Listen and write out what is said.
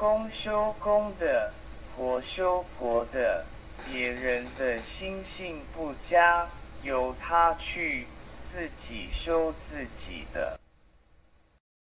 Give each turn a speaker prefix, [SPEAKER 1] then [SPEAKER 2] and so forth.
[SPEAKER 1] 公修公的婆修婆的别人的心性不佳由他去自己修自己的。